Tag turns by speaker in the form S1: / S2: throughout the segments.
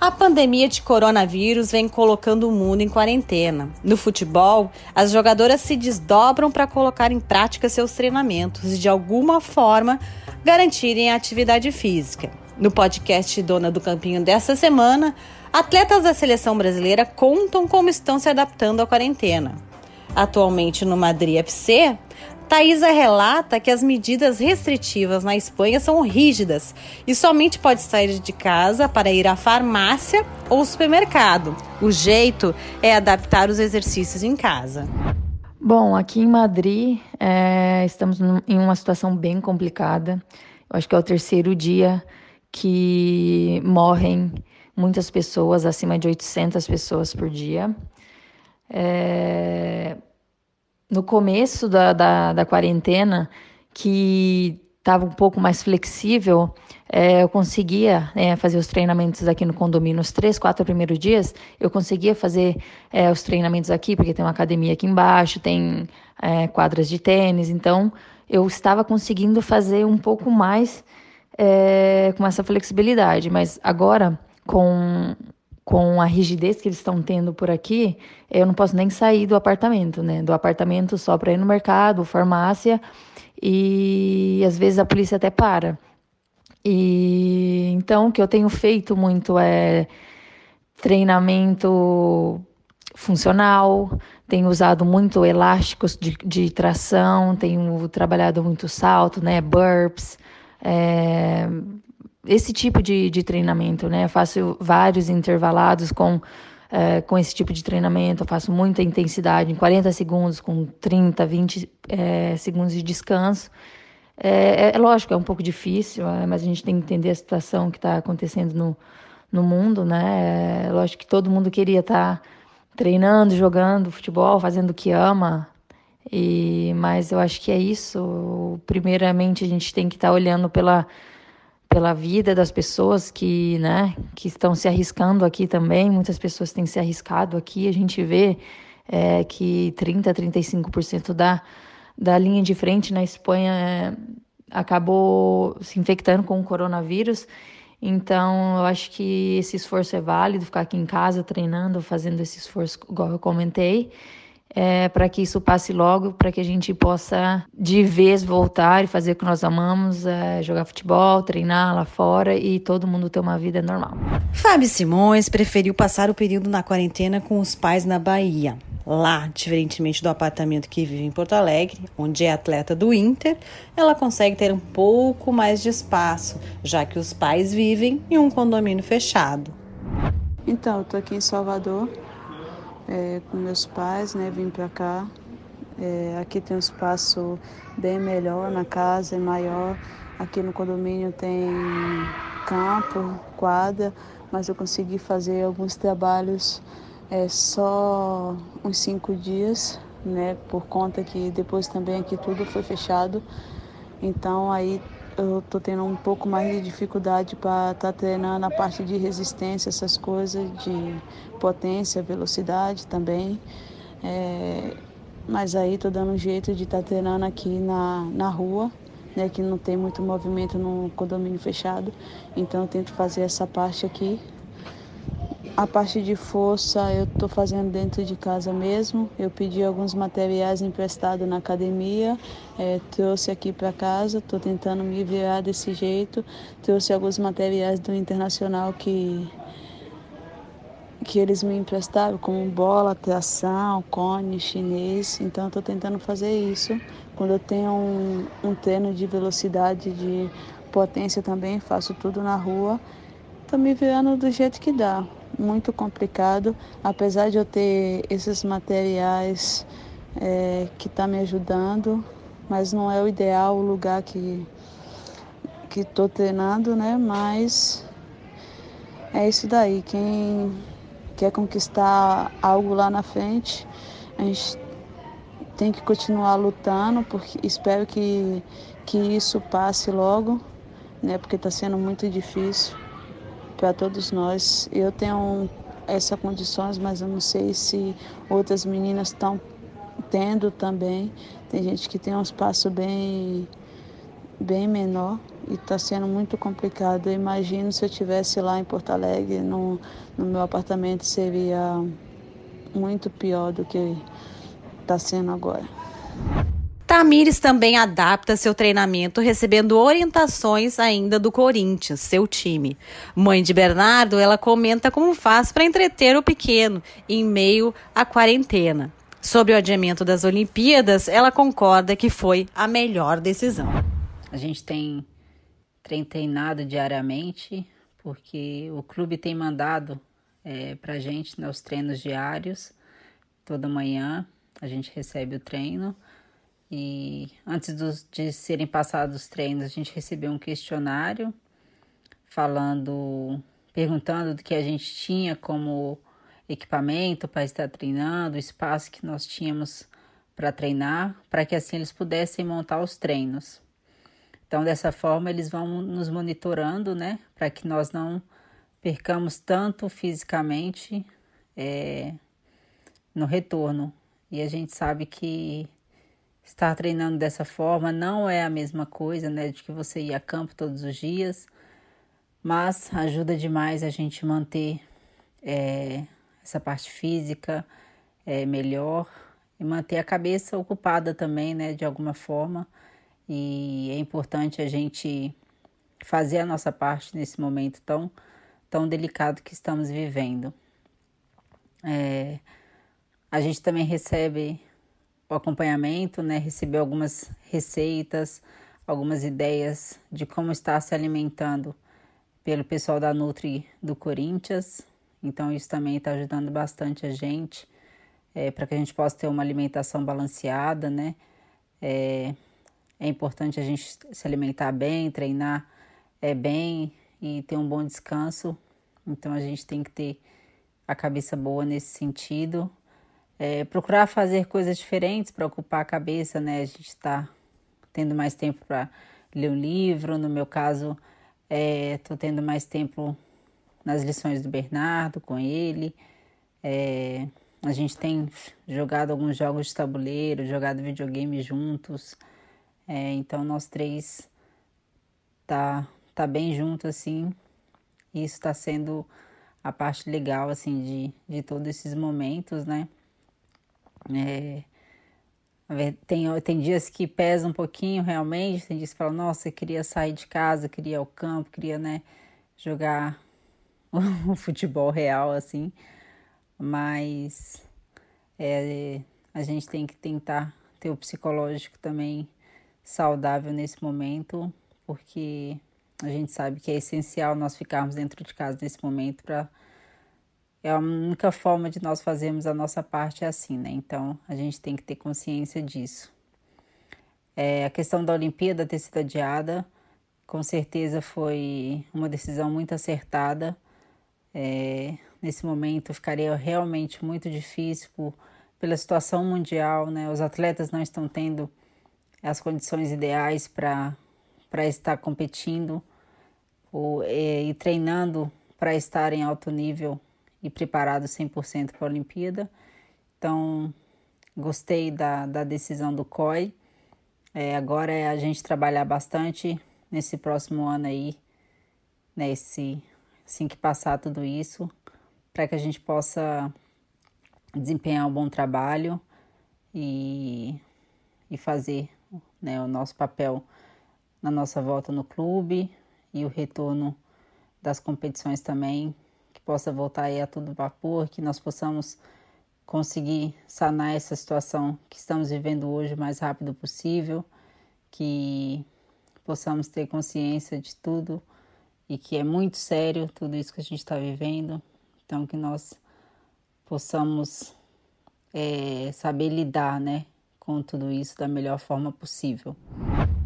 S1: A pandemia de coronavírus vem colocando o mundo em quarentena. No futebol, as jogadoras se desdobram para colocar em prática seus treinamentos e, de alguma forma, garantirem a atividade física. No podcast Dona do Campinho desta semana, atletas da seleção brasileira contam como estão se adaptando à quarentena. Atualmente no Madrid FC, Thaisa relata que as medidas restritivas na Espanha são rígidas e somente pode sair de casa para ir à farmácia ou supermercado. O jeito é adaptar os exercícios em casa.
S2: Bom, aqui em Madrid é, estamos em uma situação bem complicada. Eu acho que é o terceiro dia que morrem muitas pessoas, acima de 800 pessoas por dia. É, no começo da, da, da quarentena, que estava um pouco mais flexível, é, eu conseguia é, fazer os treinamentos aqui no condomínio. Os três, quatro primeiros dias, eu conseguia fazer é, os treinamentos aqui, porque tem uma academia aqui embaixo, tem é, quadras de tênis. Então, eu estava conseguindo fazer um pouco mais é, com essa flexibilidade. Mas agora, com com a rigidez que eles estão tendo por aqui, eu não posso nem sair do apartamento, né? Do apartamento só para ir no mercado, farmácia, e às vezes a polícia até para. E então o que eu tenho feito muito é treinamento funcional, tenho usado muito elásticos de, de tração, tenho trabalhado muito salto, né? Burps. É, esse tipo de, de treinamento, né? Eu faço vários intervalados com, é, com esse tipo de treinamento, eu faço muita intensidade, em 40 segundos, com 30, 20 é, segundos de descanso. É, é, é, lógico, é um pouco difícil, é, mas a gente tem que entender a situação que está acontecendo no, no mundo, né? É lógico que todo mundo queria estar tá treinando, jogando futebol, fazendo o que ama, e, mas eu acho que é isso. Primeiramente, a gente tem que estar tá olhando pela pela vida das pessoas que, né, que estão se arriscando aqui também. Muitas pessoas têm se arriscado aqui. A gente vê é, que 30, 35% da, da linha de frente na Espanha é, acabou se infectando com o coronavírus. Então, eu acho que esse esforço é válido, ficar aqui em casa treinando, fazendo esse esforço, igual eu comentei é, para que isso passe logo, para que a gente possa de vez voltar e fazer o que nós amamos, é, jogar futebol, treinar lá fora e todo mundo ter uma vida normal.
S1: Fábio Simões preferiu passar o período na quarentena com os pais na Bahia. Lá, diferentemente do apartamento que vive em Porto Alegre, onde é atleta do Inter, ela consegue ter um pouco mais de espaço, já que os pais vivem em um condomínio fechado.
S3: Então, eu tô aqui em Salvador é, com meus pais, né? Vim para cá. É, aqui tem um espaço bem melhor na casa, é maior. Aqui no condomínio tem campo, quadra, mas eu consegui fazer alguns trabalhos é, só uns cinco dias, né? Por conta que depois também aqui tudo foi fechado. Então aí eu tô tendo um pouco mais de dificuldade para estar tá treinando a parte de resistência, essas coisas, de potência, velocidade também. É, mas aí tô dando um jeito de estar tá treinando aqui na, na rua, né, que não tem muito movimento no condomínio fechado. Então eu tento fazer essa parte aqui a parte de força eu estou fazendo dentro de casa mesmo. Eu pedi alguns materiais emprestados na academia, é, trouxe aqui para casa, estou tentando me virar desse jeito. Trouxe alguns materiais do internacional que, que eles me emprestaram, como bola, tração, cone, chinês. Então estou tentando fazer isso. Quando eu tenho um, um treino de velocidade, de potência também, faço tudo na rua. Estou me virando do jeito que dá muito complicado, apesar de eu ter esses materiais é, que está me ajudando, mas não é o ideal o lugar que que estou treinando, né? Mas é isso daí. Quem quer conquistar algo lá na frente, a gente tem que continuar lutando, porque espero que, que isso passe logo, né? Porque está sendo muito difícil para todos nós. Eu tenho essas condições, mas eu não sei se outras meninas estão tendo também. Tem gente que tem um espaço bem, bem menor. está sendo muito complicado. Eu imagino se eu tivesse lá em Porto Alegre, no, no meu apartamento, seria muito pior do que está sendo agora.
S1: Tamires também adapta seu treinamento recebendo orientações ainda do Corinthians, seu time. Mãe de Bernardo, ela comenta como faz para entreter o pequeno em meio à quarentena. Sobre o adiamento das Olimpíadas, ela concorda que foi a melhor decisão.
S4: A gente tem treinado diariamente, porque o clube tem mandado é, para gente né, os treinos diários. Toda manhã a gente recebe o treino. E antes de serem passados os treinos, a gente recebeu um questionário falando, perguntando do que a gente tinha como equipamento para estar treinando, o espaço que nós tínhamos para treinar, para que assim eles pudessem montar os treinos. Então, dessa forma, eles vão nos monitorando, né, para que nós não percamos tanto fisicamente é, no retorno. E a gente sabe que estar treinando dessa forma não é a mesma coisa, né, de que você ir a campo todos os dias, mas ajuda demais a gente manter é, essa parte física é, melhor e manter a cabeça ocupada também, né, de alguma forma. E é importante a gente fazer a nossa parte nesse momento tão, tão delicado que estamos vivendo. É, a gente também recebe o acompanhamento, né? Recebeu algumas receitas, algumas ideias de como estar se alimentando pelo pessoal da Nutri do Corinthians. Então, isso também está ajudando bastante a gente é, para que a gente possa ter uma alimentação balanceada, né? É, é importante a gente se alimentar bem, treinar é, bem e ter um bom descanso. Então, a gente tem que ter a cabeça boa nesse sentido é, procurar fazer coisas diferentes para ocupar a cabeça, né? A gente está tendo mais tempo para ler um livro, no meu caso, estou é, tendo mais tempo nas lições do Bernardo com ele. É, a gente tem jogado alguns jogos de tabuleiro, jogado videogame juntos. É, então nós três tá tá bem junto assim. Isso está sendo a parte legal assim de, de todos esses momentos, né? É, tem, tem dias que pesa um pouquinho realmente, tem dias que fala, nossa, eu queria sair de casa, queria ir ao campo, queria né, jogar o futebol real, assim. Mas é, a gente tem que tentar ter o psicológico também saudável nesse momento, porque a gente sabe que é essencial nós ficarmos dentro de casa nesse momento para é a única forma de nós fazermos a nossa parte é assim, né? Então a gente tem que ter consciência disso. É, a questão da Olimpíada ter sido adiada, com certeza foi uma decisão muito acertada. É, nesse momento ficaria realmente muito difícil por, pela situação mundial, né? Os atletas não estão tendo as condições ideais para estar competindo ou, é, e treinando para estar em alto nível e preparado 100% para a Olimpíada. Então, gostei da, da decisão do COI. É, agora é a gente trabalhar bastante nesse próximo ano aí, nesse, assim que passar tudo isso, para que a gente possa desempenhar um bom trabalho e, e fazer né, o nosso papel na nossa volta no clube e o retorno das competições também possa voltar aí a todo vapor, que nós possamos conseguir sanar essa situação que estamos vivendo hoje o mais rápido possível, que possamos ter consciência de tudo e que é muito sério tudo isso que a gente está vivendo, então que nós possamos é, saber lidar, né, com tudo isso da melhor forma possível.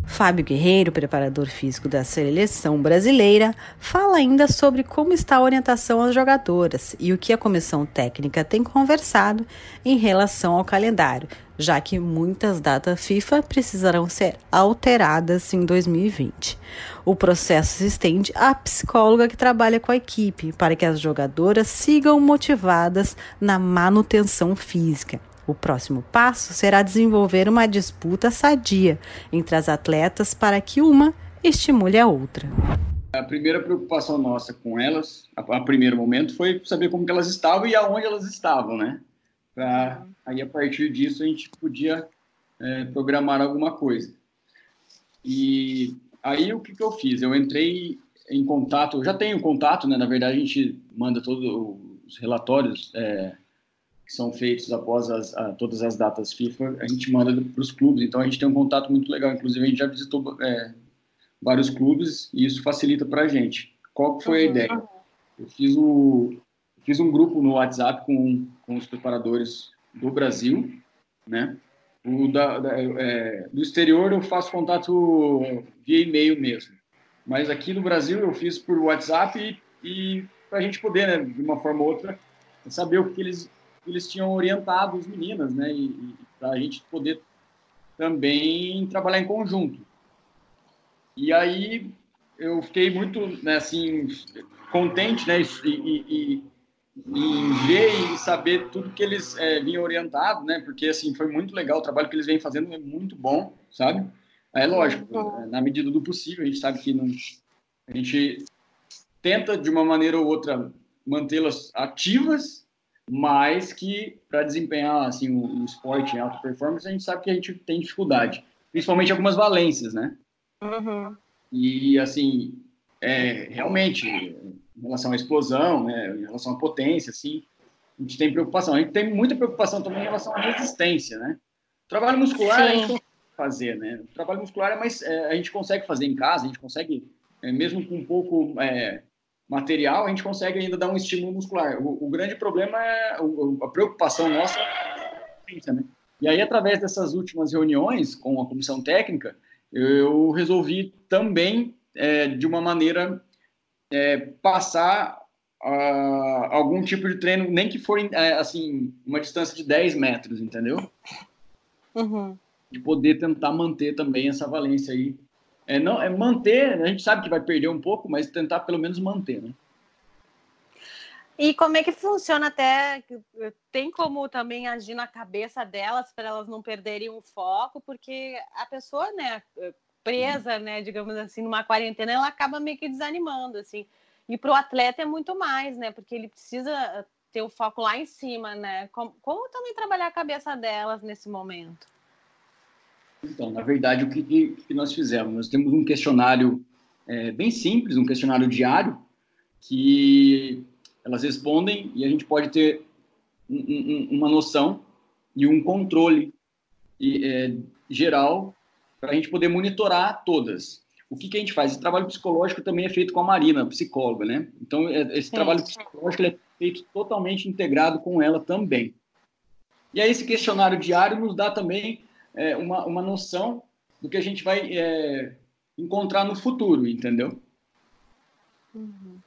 S1: Fábio Guerreiro, preparador físico da seleção brasileira, fala ainda sobre como está a orientação às jogadoras e o que a comissão técnica tem conversado em relação ao calendário, já que muitas datas FIFA precisarão ser alteradas em 2020. O processo se estende à psicóloga que trabalha com a equipe para que as jogadoras sigam motivadas na manutenção física. O próximo passo será desenvolver uma disputa sadia entre as atletas para que uma
S5: estimule a outra.
S6: A primeira preocupação nossa com elas, a, a primeiro momento, foi saber como elas estavam e aonde elas estavam, né? Pra, aí, a partir disso, a gente podia é, programar alguma coisa. E aí, o que, que eu fiz? Eu entrei em contato, eu já tenho contato, né? Na verdade, a gente manda todos os relatórios é, que são feitos após as, a, todas as datas FIFA, a gente manda para os clubes. Então, a gente tem um contato muito legal. Inclusive, a gente já visitou é, vários clubes e isso facilita para a gente. Qual foi a ideia? Eu fiz, o, fiz um grupo no WhatsApp com, com os preparadores do Brasil, né? O da, da é, do exterior eu faço contato via e-mail mesmo. Mas aqui no Brasil eu fiz por WhatsApp e, e para a gente poder, né, de uma forma ou outra, saber o que eles, eles tinham orientado as meninas, né? E, e para a gente poder também trabalhar em conjunto. E aí eu fiquei muito, né, assim, contente, né, e, e, em ver e saber tudo que eles é, vinham orientado, né? Porque assim foi muito legal o trabalho que eles vêm fazendo é muito bom, sabe? É lógico, na medida do possível a gente sabe que não, a gente tenta de uma maneira ou outra mantê-las ativas, mas que para desempenhar assim o, o, esporte em alta performance a gente sabe que a gente tem dificuldade, principalmente algumas valências, né? Uhum. E assim é, realmente em relação à explosão, né, em relação à potência, assim, a gente tem preocupação. A gente tem muita preocupação também em relação à resistência, né? O trabalho muscular Sim. a gente consegue fazer, né? O trabalho muscular é mais, é, a gente consegue fazer em casa, a gente consegue, é, mesmo com pouco é, material, a gente consegue ainda dar um estímulo muscular. O, o grande problema é o, a preocupação nossa é né? E aí, através dessas últimas reuniões com a comissão técnica, eu resolvi também, é, de uma maneira é, passar uh, algum tipo de treino, nem que for é, assim, uma distância de 10 metros, entendeu? Uhum. De poder tentar manter também essa valência aí. É, não, é manter, a gente sabe que vai perder um pouco, mas tentar pelo menos manter, né?
S5: E como é que funciona até? Tem como também agir na cabeça delas para elas não perderem o foco, porque a pessoa, né, presa, né, digamos assim, numa quarentena, ela acaba meio que desanimando, assim. E para o atleta é muito mais, né, porque ele precisa ter o foco lá em cima, né? Como, como também trabalhar a cabeça delas nesse momento?
S6: Então, na verdade, o que, que nós fizemos? Nós temos um questionário é, bem simples, um questionário diário, que elas respondem e a gente pode ter um, um, uma noção e um controle e, é, geral para a gente poder monitorar todas. O que, que a gente faz? Esse trabalho psicológico também é feito com a Marina, psicóloga, né? Então, é, esse Sim. trabalho psicológico é feito totalmente integrado com ela também. E aí, esse questionário diário nos dá também é, uma, uma noção do que a gente vai é, encontrar no futuro, entendeu?
S5: Uhum.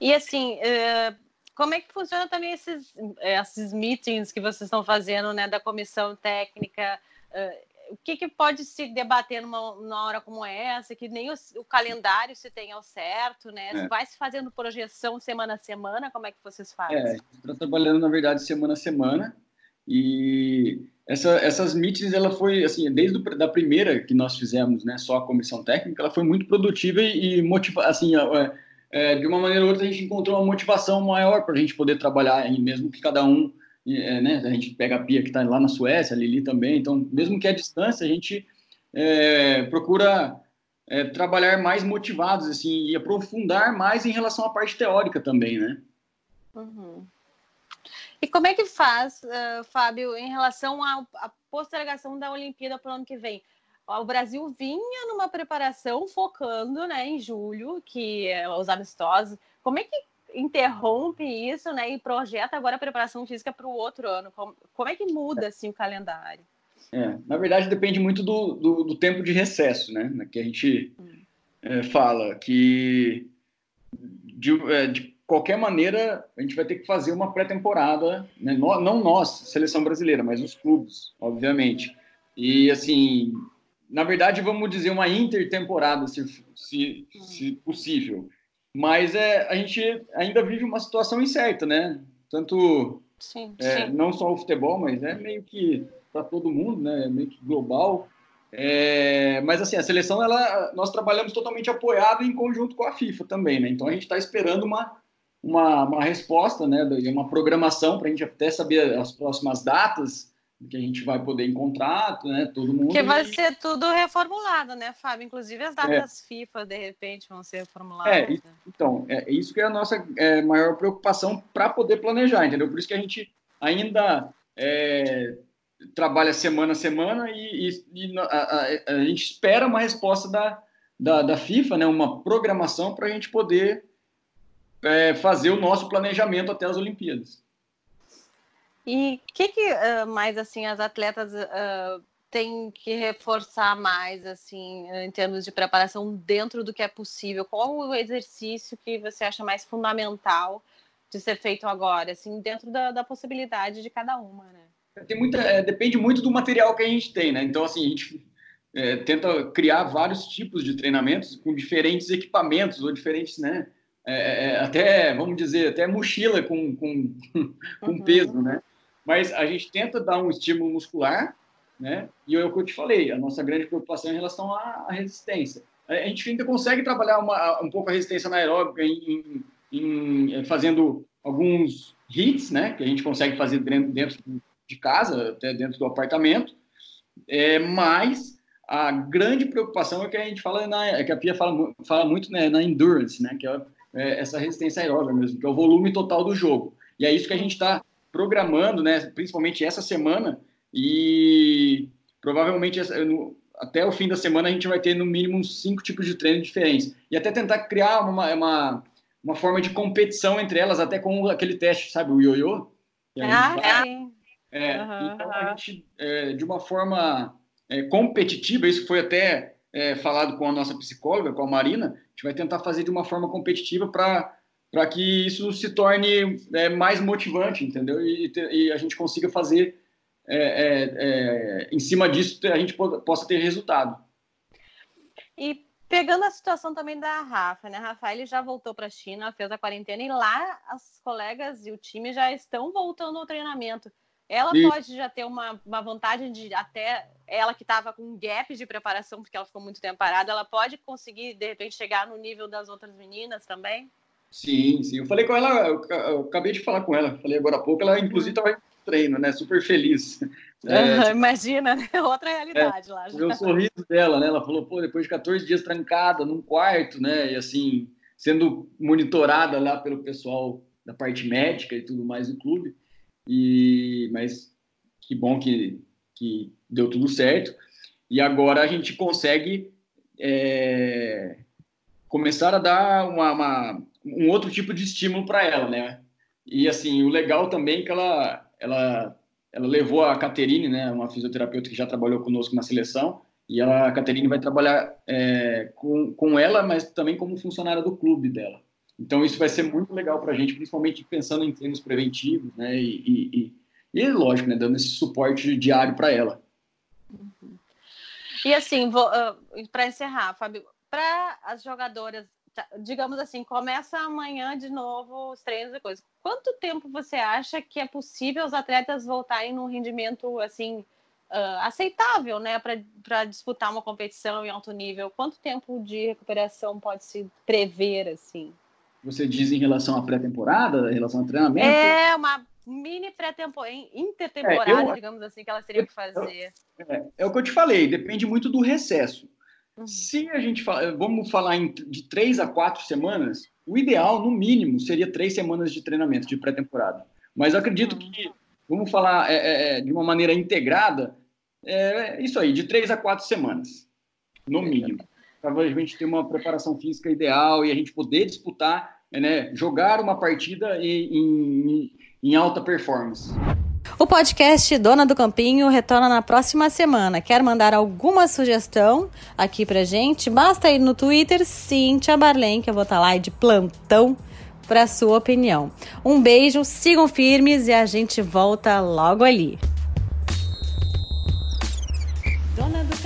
S5: E assim, é, como é que funciona também esses, é, esses meetings que vocês estão fazendo, né, da comissão técnica? É, o que, que, pode se debater numa, numa, hora como essa, que nem o, o calendário se tem ao certo, né? É. Vai se fazendo projeção semana a semana, como é que vocês fazem? É,
S6: está trabalhando, na verdade, semana a semana, e essa, essas meetings, ela foi, assim, desde a da primeira que nós fizemos, né, só a comissão técnica, ela foi muito produtiva e, e motiva, assim, é, é, de uma maneira ou outra a gente encontrou uma motivação maior para a gente poder trabalhar, mesmo que cada um é, né, a gente pega a Pia que está lá na Suécia, a Lili também, então, mesmo que a distância, a gente é, procura é, trabalhar mais motivados, assim, e aprofundar mais em relação à parte teórica também, né?
S5: Uhum. E como é que faz, uh, Fábio, em relação à postergação da Olimpíada para o ano que vem? O Brasil vinha numa preparação focando né, em julho, que é os amistosos. Como é que interrompe isso, né, e projeta agora a preparação física para o outro ano. Como, como, é que muda assim o calendário?
S6: É, na verdade depende muito do, do, do, tempo de recesso, né, que a gente hum. é, fala que de, é, de, qualquer maneira a gente vai ter que fazer uma pré-temporada, né, não, nós, seleção brasileira, mas os clubes, obviamente. E assim, na verdade vamos dizer uma intertemporada, se, se, se possível mas é, a gente ainda vive uma situação incerta, né? Tanto sim, é, sim. não só o futebol, mas é meio que para todo mundo, né? É meio que global. É, mas assim, a seleção, ela, nós trabalhamos totalmente apoiado em conjunto com a FIFA também, né? Então a gente está esperando uma, uma, uma resposta, né? Uma programação para a gente até saber as próximas datas que a gente vai poder encontrar, né? Todo mundo.
S5: Que vai ser tudo reformulado, né, Fábio? Inclusive as datas é. FIFA, de repente, vão ser reformuladas.
S6: É, então, é isso que é a nossa é, maior preocupação para poder planejar, entendeu? Por isso que a gente ainda é, trabalha semana a semana e, e, e a, a, a, gente espera uma resposta da, da, da FIFA, né, uma programação para a gente poder é, fazer o nosso planejamento até as Olimpíadas.
S5: E o que, que uh, mais assim as atletas uh, têm que reforçar mais assim em termos de preparação dentro do que é possível? Qual o exercício que você acha mais fundamental de ser feito agora, assim, dentro da, da possibilidade de cada uma, né?
S6: Tem muita, é, depende muito do material que a gente tem, né? Então, assim, a gente é, tenta criar vários tipos de treinamentos com diferentes equipamentos ou diferentes, né? É, é, é até, vamos dizer, até mochila com, com, com uhum. peso, né? Mas a gente tenta dar um estímulo muscular, né? E é o que eu te falei, a nossa grande preocupação é em relação à, à resistência. A gente ainda consegue trabalhar uma, um pouco a resistência anaeróbica em, em, em, fazendo alguns hits, né? Que a gente consegue fazer dentro, dentro de casa, até dentro do apartamento. É, mas a grande preocupação é que a gente fala na, é que a Pia fala, fala muito né, na endurance, né? Que é, é essa resistência aeróbica mesmo, que é o volume total do jogo. E é isso que a gente está programando, né, principalmente essa semana, e provavelmente até o fim da semana a gente vai ter no mínimo cinco tipos de treino diferentes. E até tentar criar uma, uma, uma forma de competição entre elas, até com aquele teste, sabe, o ioiô?
S5: Ah, vai,
S6: é, uhum, então a gente, é, de uma forma é, competitiva, isso foi até é, falado com a nossa psicóloga, com a Marina, gente vai tentar fazer de uma forma competitiva para que isso se torne é, mais motivante, entendeu? E, e, a gente consiga fazer é, é, é, em cima disso a gente possa ter resultado.
S5: E pegando a situação também da Rafa, né? A Rafael já voltou para a China, fez a quarentena e lá as colegas e o time já estão voltando ao treinamento. Ela pode já ter uma, uma vantagem de até ela que estava com um gap de preparação porque ela ficou muito tempo parada, ela pode conseguir de repente chegar no nível das outras meninas também?
S6: Sim, sim. Eu falei com ela, eu, eu acabei de falar com ela, falei agora há pouco, ela inclusive estava em treino, né? Super feliz.
S5: É, Imagina, né? outra realidade é, lá. Já.
S6: O sorriso dela, né? Ela falou, pô, depois de 14 dias trancada num quarto, né? E assim, sendo monitorada lá pelo pessoal da parte médica e tudo mais do clube. E, mas que bom que, que deu tudo certo. E agora a gente consegue é, começar a dar uma, uma um outro tipo de estímulo para ela, né? E assim, o legal também é que ela, ela, ela levou a Caterine, né, uma fisioterapeuta que já trabalhou conosco na seleção, e ela, a Caterine vai trabalhar é, com, com ela, mas também como funcionária do clube dela. Então isso vai ser muito legal para a gente, principalmente pensando em treinos preventivos, né, e, e, e, lógico, né, dando esse suporte diário para ela.
S5: E assim, uh, para encerrar, Fábio, para as jogadoras Tá, digamos assim, começa amanhã de novo os treinos e coisas. Quanto tempo você acha que é possível os atletas voltarem num rendimento assim uh, aceitável, né, para disputar uma competição em alto nível? Quanto tempo de recuperação pode se prever assim?
S6: Você diz em relação à pré-temporada, em relação ao treinamento?
S5: É uma mini pré-temporada, intertemporada, é, eu, digamos assim, que elas teriam que fazer.
S6: É, é, o que eu te falei, depende muito do recesso. Uhum. Se a gente fala, vamos falar em, de três a quatro semanas, o ideal, no mínimo, seria três semanas de treinamento de pré-temporada. Mas eu acredito uhum. que, vamos falar é, é, é, de uma maneira integrada, é isso aí, de três a quatro semanas, no mínimo. Para a gente ter uma preparação física ideal e a gente poder disputar, né, jogar uma partida em, em, em alta performance.
S5: O podcast Dona do Campinho retorna na próxima semana. Quer mandar alguma sugestão aqui pra gente? Basta ir no Twitter, Cintia Barlen, que eu vou estar lá de plantão para sua opinião. Um beijo, sigam firmes e a gente volta logo ali. Dona do